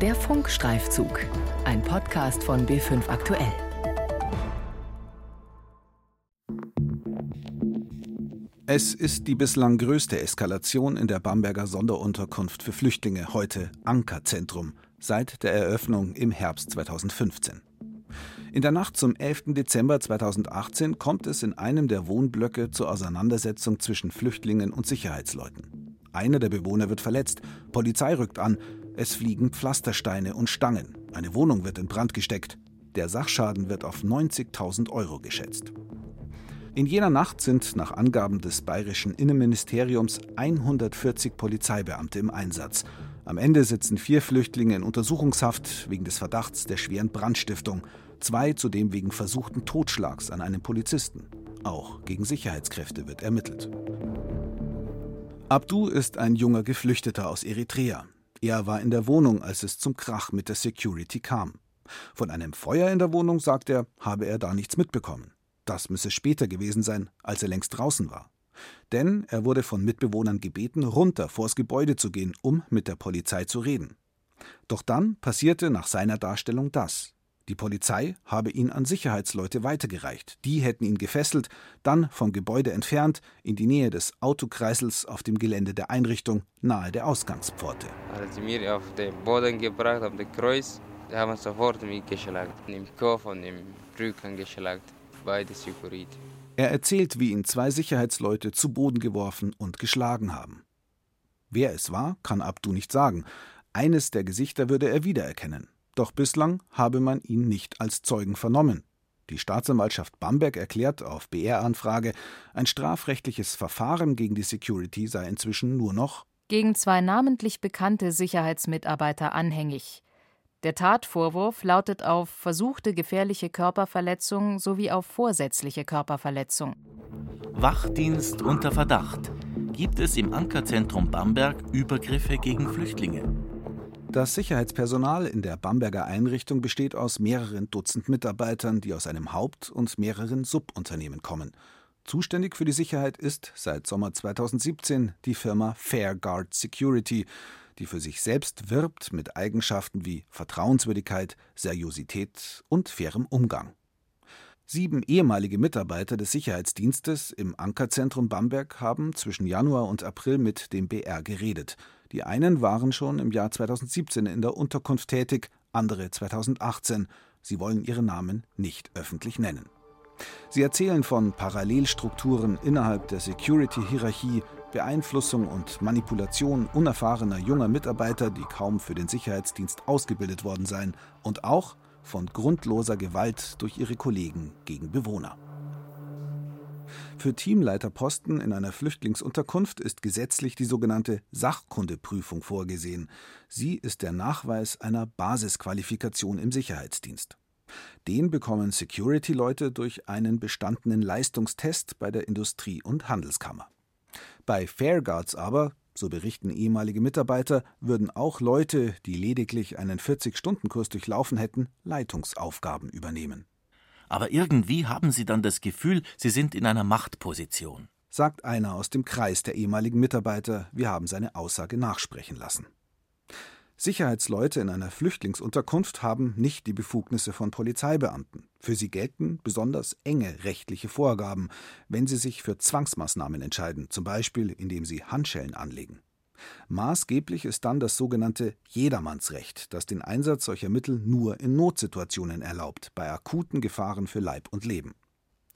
Der Funkstreifzug, ein Podcast von B5 Aktuell. Es ist die bislang größte Eskalation in der Bamberger Sonderunterkunft für Flüchtlinge, heute Ankerzentrum, seit der Eröffnung im Herbst 2015. In der Nacht zum 11. Dezember 2018 kommt es in einem der Wohnblöcke zur Auseinandersetzung zwischen Flüchtlingen und Sicherheitsleuten. Einer der Bewohner wird verletzt, Polizei rückt an, es fliegen Pflastersteine und Stangen, eine Wohnung wird in Brand gesteckt, der Sachschaden wird auf 90.000 Euro geschätzt. In jener Nacht sind nach Angaben des bayerischen Innenministeriums 140 Polizeibeamte im Einsatz. Am Ende sitzen vier Flüchtlinge in Untersuchungshaft wegen des Verdachts der schweren Brandstiftung, zwei zudem wegen versuchten Totschlags an einem Polizisten. Auch gegen Sicherheitskräfte wird ermittelt. Abdu ist ein junger Geflüchteter aus Eritrea. Er war in der Wohnung, als es zum Krach mit der Security kam. Von einem Feuer in der Wohnung, sagt er, habe er da nichts mitbekommen. Das müsse später gewesen sein, als er längst draußen war. Denn er wurde von Mitbewohnern gebeten, runter vors Gebäude zu gehen, um mit der Polizei zu reden. Doch dann passierte nach seiner Darstellung das. Die Polizei habe ihn an Sicherheitsleute weitergereicht. Die hätten ihn gefesselt, dann vom Gebäude entfernt, in die Nähe des Autokreisels auf dem Gelände der Einrichtung, nahe der Ausgangspforte. Hat sie mir auf den Boden gebracht, auf das Kreuz. Haben sofort mich geschlagen. Im Kopf und im Rücken geschlagen. Beide Security. Er erzählt, wie ihn zwei Sicherheitsleute zu Boden geworfen und geschlagen haben. Wer es war, kann Abdu nicht sagen. Eines der Gesichter würde er wiedererkennen. Doch bislang habe man ihn nicht als Zeugen vernommen. Die Staatsanwaltschaft Bamberg erklärt auf BR-Anfrage, ein strafrechtliches Verfahren gegen die Security sei inzwischen nur noch gegen zwei namentlich bekannte Sicherheitsmitarbeiter anhängig. Der Tatvorwurf lautet auf versuchte gefährliche Körperverletzung sowie auf vorsätzliche Körperverletzung. Wachdienst unter Verdacht. Gibt es im Ankerzentrum Bamberg Übergriffe gegen Flüchtlinge? Das Sicherheitspersonal in der Bamberger Einrichtung besteht aus mehreren Dutzend Mitarbeitern, die aus einem Haupt- und mehreren Subunternehmen kommen. Zuständig für die Sicherheit ist seit Sommer 2017 die Firma Fairguard Security, die für sich selbst wirbt mit Eigenschaften wie Vertrauenswürdigkeit, Seriosität und fairem Umgang. Sieben ehemalige Mitarbeiter des Sicherheitsdienstes im Ankerzentrum Bamberg haben zwischen Januar und April mit dem BR geredet. Die einen waren schon im Jahr 2017 in der Unterkunft tätig, andere 2018. Sie wollen ihre Namen nicht öffentlich nennen. Sie erzählen von Parallelstrukturen innerhalb der Security-Hierarchie, Beeinflussung und Manipulation unerfahrener junger Mitarbeiter, die kaum für den Sicherheitsdienst ausgebildet worden seien, und auch von grundloser Gewalt durch ihre Kollegen gegen Bewohner. Für Teamleiterposten in einer Flüchtlingsunterkunft ist gesetzlich die sogenannte Sachkundeprüfung vorgesehen. Sie ist der Nachweis einer Basisqualifikation im Sicherheitsdienst. Den bekommen Security-Leute durch einen bestandenen Leistungstest bei der Industrie- und Handelskammer. Bei Fairguards aber, so berichten ehemalige Mitarbeiter, würden auch Leute, die lediglich einen 40-Stunden-Kurs durchlaufen hätten, Leitungsaufgaben übernehmen. Aber irgendwie haben sie dann das Gefühl, sie sind in einer Machtposition. Sagt einer aus dem Kreis der ehemaligen Mitarbeiter, wir haben seine Aussage nachsprechen lassen. Sicherheitsleute in einer Flüchtlingsunterkunft haben nicht die Befugnisse von Polizeibeamten. Für sie gelten besonders enge rechtliche Vorgaben, wenn sie sich für Zwangsmaßnahmen entscheiden, zum Beispiel indem sie Handschellen anlegen. Maßgeblich ist dann das sogenannte Jedermannsrecht, das den Einsatz solcher Mittel nur in Notsituationen erlaubt, bei akuten Gefahren für Leib und Leben.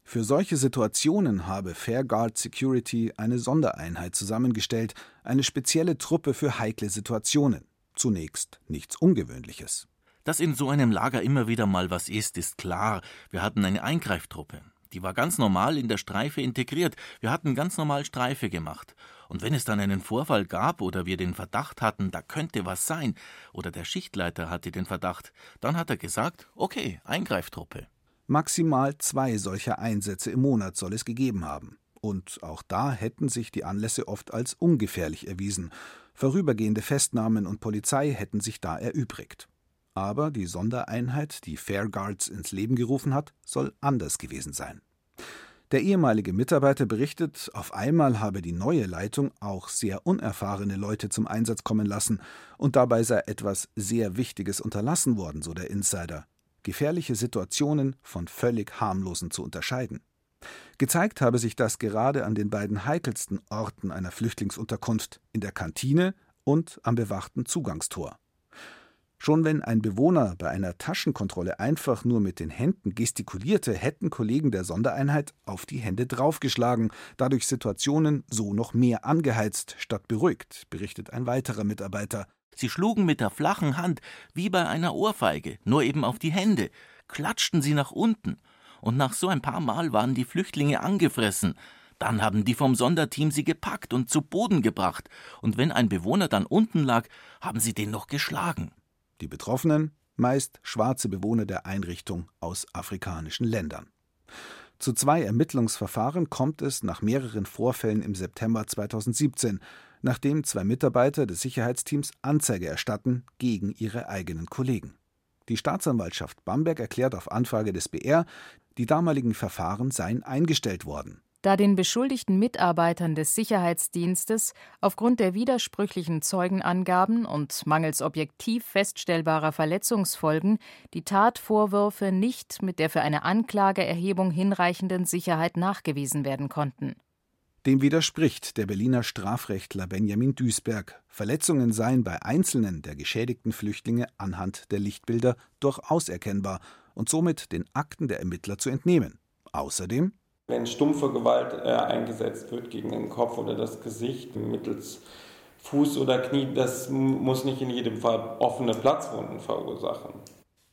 Für solche Situationen habe Fairguard Security eine Sondereinheit zusammengestellt, eine spezielle Truppe für heikle Situationen. Zunächst nichts Ungewöhnliches. Dass in so einem Lager immer wieder mal was ist, ist klar. Wir hatten eine Eingreiftruppe. Die war ganz normal in der Streife integriert. Wir hatten ganz normal Streife gemacht. Und wenn es dann einen Vorfall gab oder wir den Verdacht hatten, da könnte was sein, oder der Schichtleiter hatte den Verdacht, dann hat er gesagt, okay, Eingreiftruppe. Maximal zwei solcher Einsätze im Monat soll es gegeben haben. Und auch da hätten sich die Anlässe oft als ungefährlich erwiesen. Vorübergehende Festnahmen und Polizei hätten sich da erübrigt. Aber die Sondereinheit, die Fairguards ins Leben gerufen hat, soll anders gewesen sein. Der ehemalige Mitarbeiter berichtet, auf einmal habe die neue Leitung auch sehr unerfahrene Leute zum Einsatz kommen lassen und dabei sei etwas sehr Wichtiges unterlassen worden, so der Insider. Gefährliche Situationen von völlig harmlosen zu unterscheiden. Gezeigt habe sich das gerade an den beiden heikelsten Orten einer Flüchtlingsunterkunft, in der Kantine und am bewachten Zugangstor. Schon wenn ein Bewohner bei einer Taschenkontrolle einfach nur mit den Händen gestikulierte, hätten Kollegen der Sondereinheit auf die Hände draufgeschlagen, dadurch Situationen so noch mehr angeheizt statt beruhigt, berichtet ein weiterer Mitarbeiter. Sie schlugen mit der flachen Hand wie bei einer Ohrfeige, nur eben auf die Hände, klatschten sie nach unten, und nach so ein paar Mal waren die Flüchtlinge angefressen. Dann haben die vom Sonderteam sie gepackt und zu Boden gebracht, und wenn ein Bewohner dann unten lag, haben sie den noch geschlagen. Die Betroffenen meist schwarze Bewohner der Einrichtung aus afrikanischen Ländern. Zu zwei Ermittlungsverfahren kommt es nach mehreren Vorfällen im September 2017, nachdem zwei Mitarbeiter des Sicherheitsteams Anzeige erstatten gegen ihre eigenen Kollegen. Die Staatsanwaltschaft Bamberg erklärt auf Anfrage des BR, die damaligen Verfahren seien eingestellt worden da den beschuldigten Mitarbeitern des Sicherheitsdienstes aufgrund der widersprüchlichen Zeugenangaben und mangels objektiv feststellbarer Verletzungsfolgen die Tatvorwürfe nicht mit der für eine Anklageerhebung hinreichenden Sicherheit nachgewiesen werden konnten. Dem widerspricht der Berliner Strafrechtler Benjamin Duisberg. Verletzungen seien bei einzelnen der geschädigten Flüchtlinge anhand der Lichtbilder durchaus erkennbar und somit den Akten der Ermittler zu entnehmen. Außerdem wenn stumpfe Gewalt äh, eingesetzt wird gegen den Kopf oder das Gesicht mittels Fuß oder Knie, das muss nicht in jedem Fall offene Platzwunden verursachen.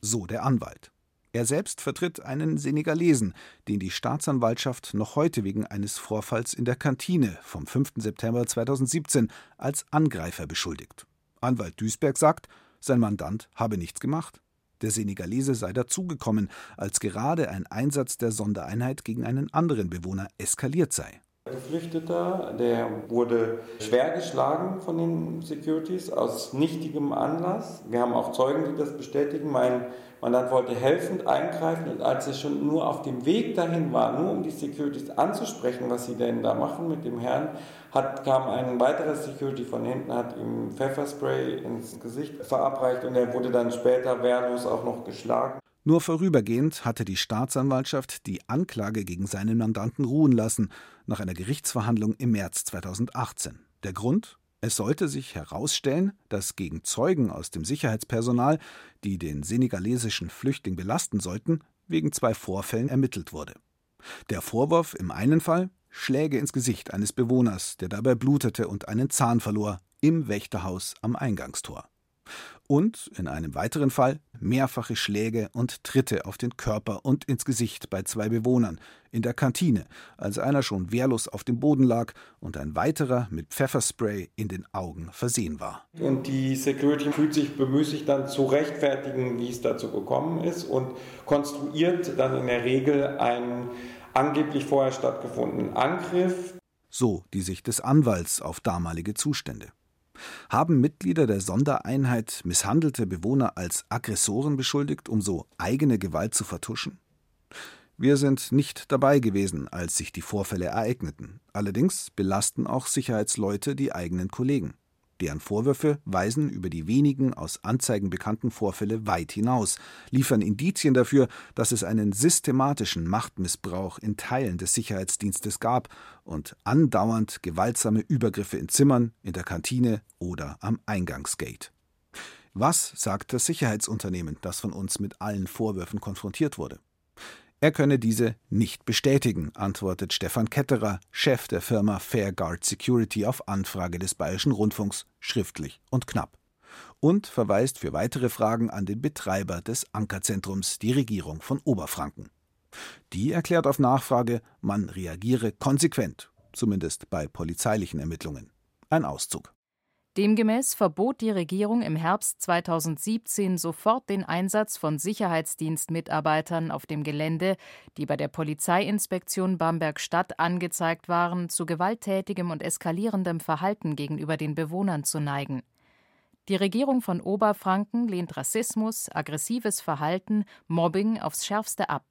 So der Anwalt. Er selbst vertritt einen Senegalesen, den die Staatsanwaltschaft noch heute wegen eines Vorfalls in der Kantine vom 5. September 2017 als Angreifer beschuldigt. Anwalt Duisberg sagt, sein Mandant habe nichts gemacht. Der Senegalese sei dazugekommen, als gerade ein Einsatz der Sondereinheit gegen einen anderen Bewohner eskaliert sei. Geflüchteter, der wurde schwer geschlagen von den Securities aus nichtigem Anlass. Wir haben auch Zeugen, die das bestätigen. Mein Mandant wollte helfend eingreifen und als er schon nur auf dem Weg dahin war, nur um die Securities anzusprechen, was sie denn da machen mit dem Herrn, hat, kam ein weiterer Security von hinten, hat ihm Pfefferspray ins Gesicht verabreicht und er wurde dann später wehrlos auch noch geschlagen. Nur vorübergehend hatte die Staatsanwaltschaft die Anklage gegen seinen Mandanten ruhen lassen, nach einer Gerichtsverhandlung im März 2018. Der Grund? Es sollte sich herausstellen, dass gegen Zeugen aus dem Sicherheitspersonal, die den senegalesischen Flüchtling belasten sollten, wegen zwei Vorfällen ermittelt wurde. Der Vorwurf im einen Fall Schläge ins Gesicht eines Bewohners, der dabei blutete und einen Zahn verlor, im Wächterhaus am Eingangstor und in einem weiteren Fall mehrfache Schläge und Tritte auf den Körper und ins Gesicht bei zwei Bewohnern in der Kantine, als einer schon wehrlos auf dem Boden lag und ein weiterer mit Pfefferspray in den Augen versehen war. Und die Security fühlt sich bemüßigt dann zu rechtfertigen, wie es dazu gekommen ist und konstruiert dann in der Regel einen angeblich vorher stattgefundenen Angriff. So die Sicht des Anwalts auf damalige Zustände. Haben Mitglieder der Sondereinheit misshandelte Bewohner als Aggressoren beschuldigt, um so eigene Gewalt zu vertuschen? Wir sind nicht dabei gewesen, als sich die Vorfälle ereigneten. Allerdings belasten auch Sicherheitsleute die eigenen Kollegen. Deren Vorwürfe weisen über die wenigen aus Anzeigen bekannten Vorfälle weit hinaus, liefern Indizien dafür, dass es einen systematischen Machtmissbrauch in Teilen des Sicherheitsdienstes gab und andauernd gewaltsame Übergriffe in Zimmern, in der Kantine oder am Eingangsgate. Was sagt das Sicherheitsunternehmen, das von uns mit allen Vorwürfen konfrontiert wurde? Er könne diese nicht bestätigen, antwortet Stefan Ketterer, Chef der Firma Fairguard Security auf Anfrage des Bayerischen Rundfunks, schriftlich und knapp. Und verweist für weitere Fragen an den Betreiber des Ankerzentrums, die Regierung von Oberfranken. Die erklärt auf Nachfrage, man reagiere konsequent, zumindest bei polizeilichen Ermittlungen. Ein Auszug. Demgemäß verbot die Regierung im Herbst 2017 sofort den Einsatz von Sicherheitsdienstmitarbeitern auf dem Gelände, die bei der Polizeiinspektion Bamberg-Stadt angezeigt waren, zu gewalttätigem und eskalierendem Verhalten gegenüber den Bewohnern zu neigen. Die Regierung von Oberfranken lehnt Rassismus, aggressives Verhalten, Mobbing aufs schärfste ab.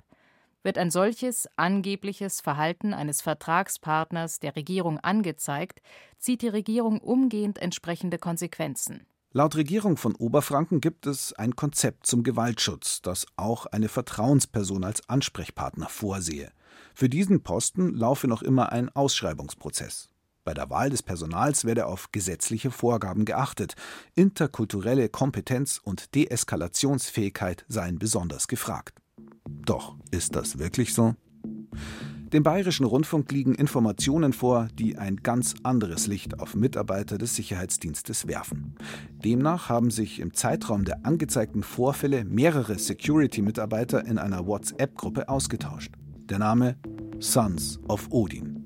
Wird ein solches angebliches Verhalten eines Vertragspartners der Regierung angezeigt, zieht die Regierung umgehend entsprechende Konsequenzen. Laut Regierung von Oberfranken gibt es ein Konzept zum Gewaltschutz, das auch eine Vertrauensperson als Ansprechpartner vorsehe. Für diesen Posten laufe noch immer ein Ausschreibungsprozess. Bei der Wahl des Personals werde auf gesetzliche Vorgaben geachtet. Interkulturelle Kompetenz und Deeskalationsfähigkeit seien besonders gefragt. Doch ist das wirklich so? Dem Bayerischen Rundfunk liegen Informationen vor, die ein ganz anderes Licht auf Mitarbeiter des Sicherheitsdienstes werfen. Demnach haben sich im Zeitraum der angezeigten Vorfälle mehrere Security-Mitarbeiter in einer WhatsApp-Gruppe ausgetauscht. Der Name Sons of Odin.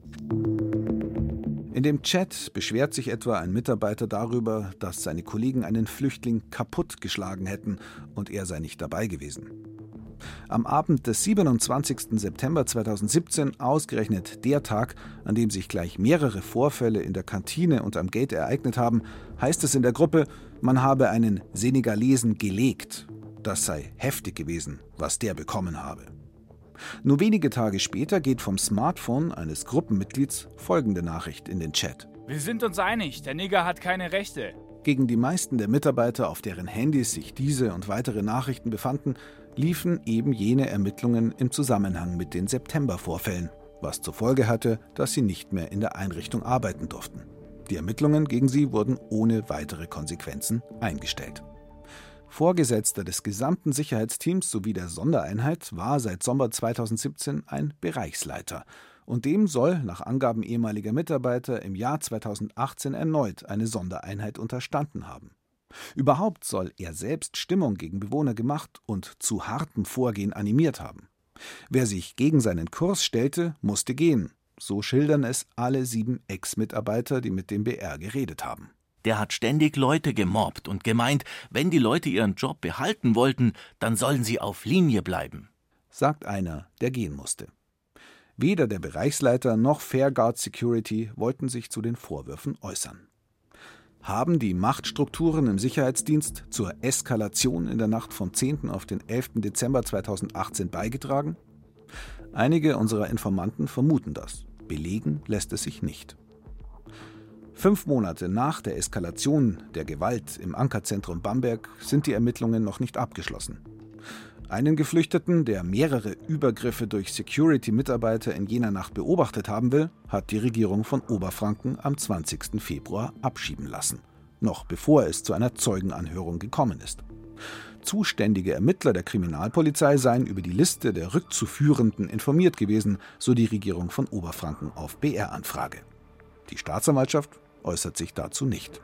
In dem Chat beschwert sich etwa ein Mitarbeiter darüber, dass seine Kollegen einen Flüchtling kaputtgeschlagen hätten und er sei nicht dabei gewesen. Am Abend des 27. September 2017, ausgerechnet der Tag, an dem sich gleich mehrere Vorfälle in der Kantine und am Gate ereignet haben, heißt es in der Gruppe, man habe einen Senegalesen gelegt. Das sei heftig gewesen, was der bekommen habe. Nur wenige Tage später geht vom Smartphone eines Gruppenmitglieds folgende Nachricht in den Chat. Wir sind uns einig, der Nigger hat keine Rechte. Gegen die meisten der Mitarbeiter, auf deren Handys sich diese und weitere Nachrichten befanden, liefen eben jene Ermittlungen im Zusammenhang mit den Septembervorfällen, was zur Folge hatte, dass sie nicht mehr in der Einrichtung arbeiten durften. Die Ermittlungen gegen sie wurden ohne weitere Konsequenzen eingestellt. Vorgesetzter des gesamten Sicherheitsteams sowie der Sondereinheit war seit Sommer 2017 ein Bereichsleiter, und dem soll nach Angaben ehemaliger Mitarbeiter im Jahr 2018 erneut eine Sondereinheit unterstanden haben. Überhaupt soll er selbst Stimmung gegen Bewohner gemacht und zu hartem Vorgehen animiert haben. Wer sich gegen seinen Kurs stellte, musste gehen. So schildern es alle sieben Ex-Mitarbeiter, die mit dem BR geredet haben. Der hat ständig Leute gemobbt und gemeint, wenn die Leute ihren Job behalten wollten, dann sollen sie auf Linie bleiben, sagt einer, der gehen musste. Weder der Bereichsleiter noch Fairguard Security wollten sich zu den Vorwürfen äußern. Haben die Machtstrukturen im Sicherheitsdienst zur Eskalation in der Nacht vom 10. auf den 11. Dezember 2018 beigetragen? Einige unserer Informanten vermuten das. Belegen lässt es sich nicht. Fünf Monate nach der Eskalation der Gewalt im Ankerzentrum Bamberg sind die Ermittlungen noch nicht abgeschlossen. Einen Geflüchteten, der mehrere Übergriffe durch Security-Mitarbeiter in jener Nacht beobachtet haben will, hat die Regierung von Oberfranken am 20. Februar abschieben lassen, noch bevor es zu einer Zeugenanhörung gekommen ist. Zuständige Ermittler der Kriminalpolizei seien über die Liste der Rückzuführenden informiert gewesen, so die Regierung von Oberfranken auf BR-Anfrage. Die Staatsanwaltschaft äußert sich dazu nicht.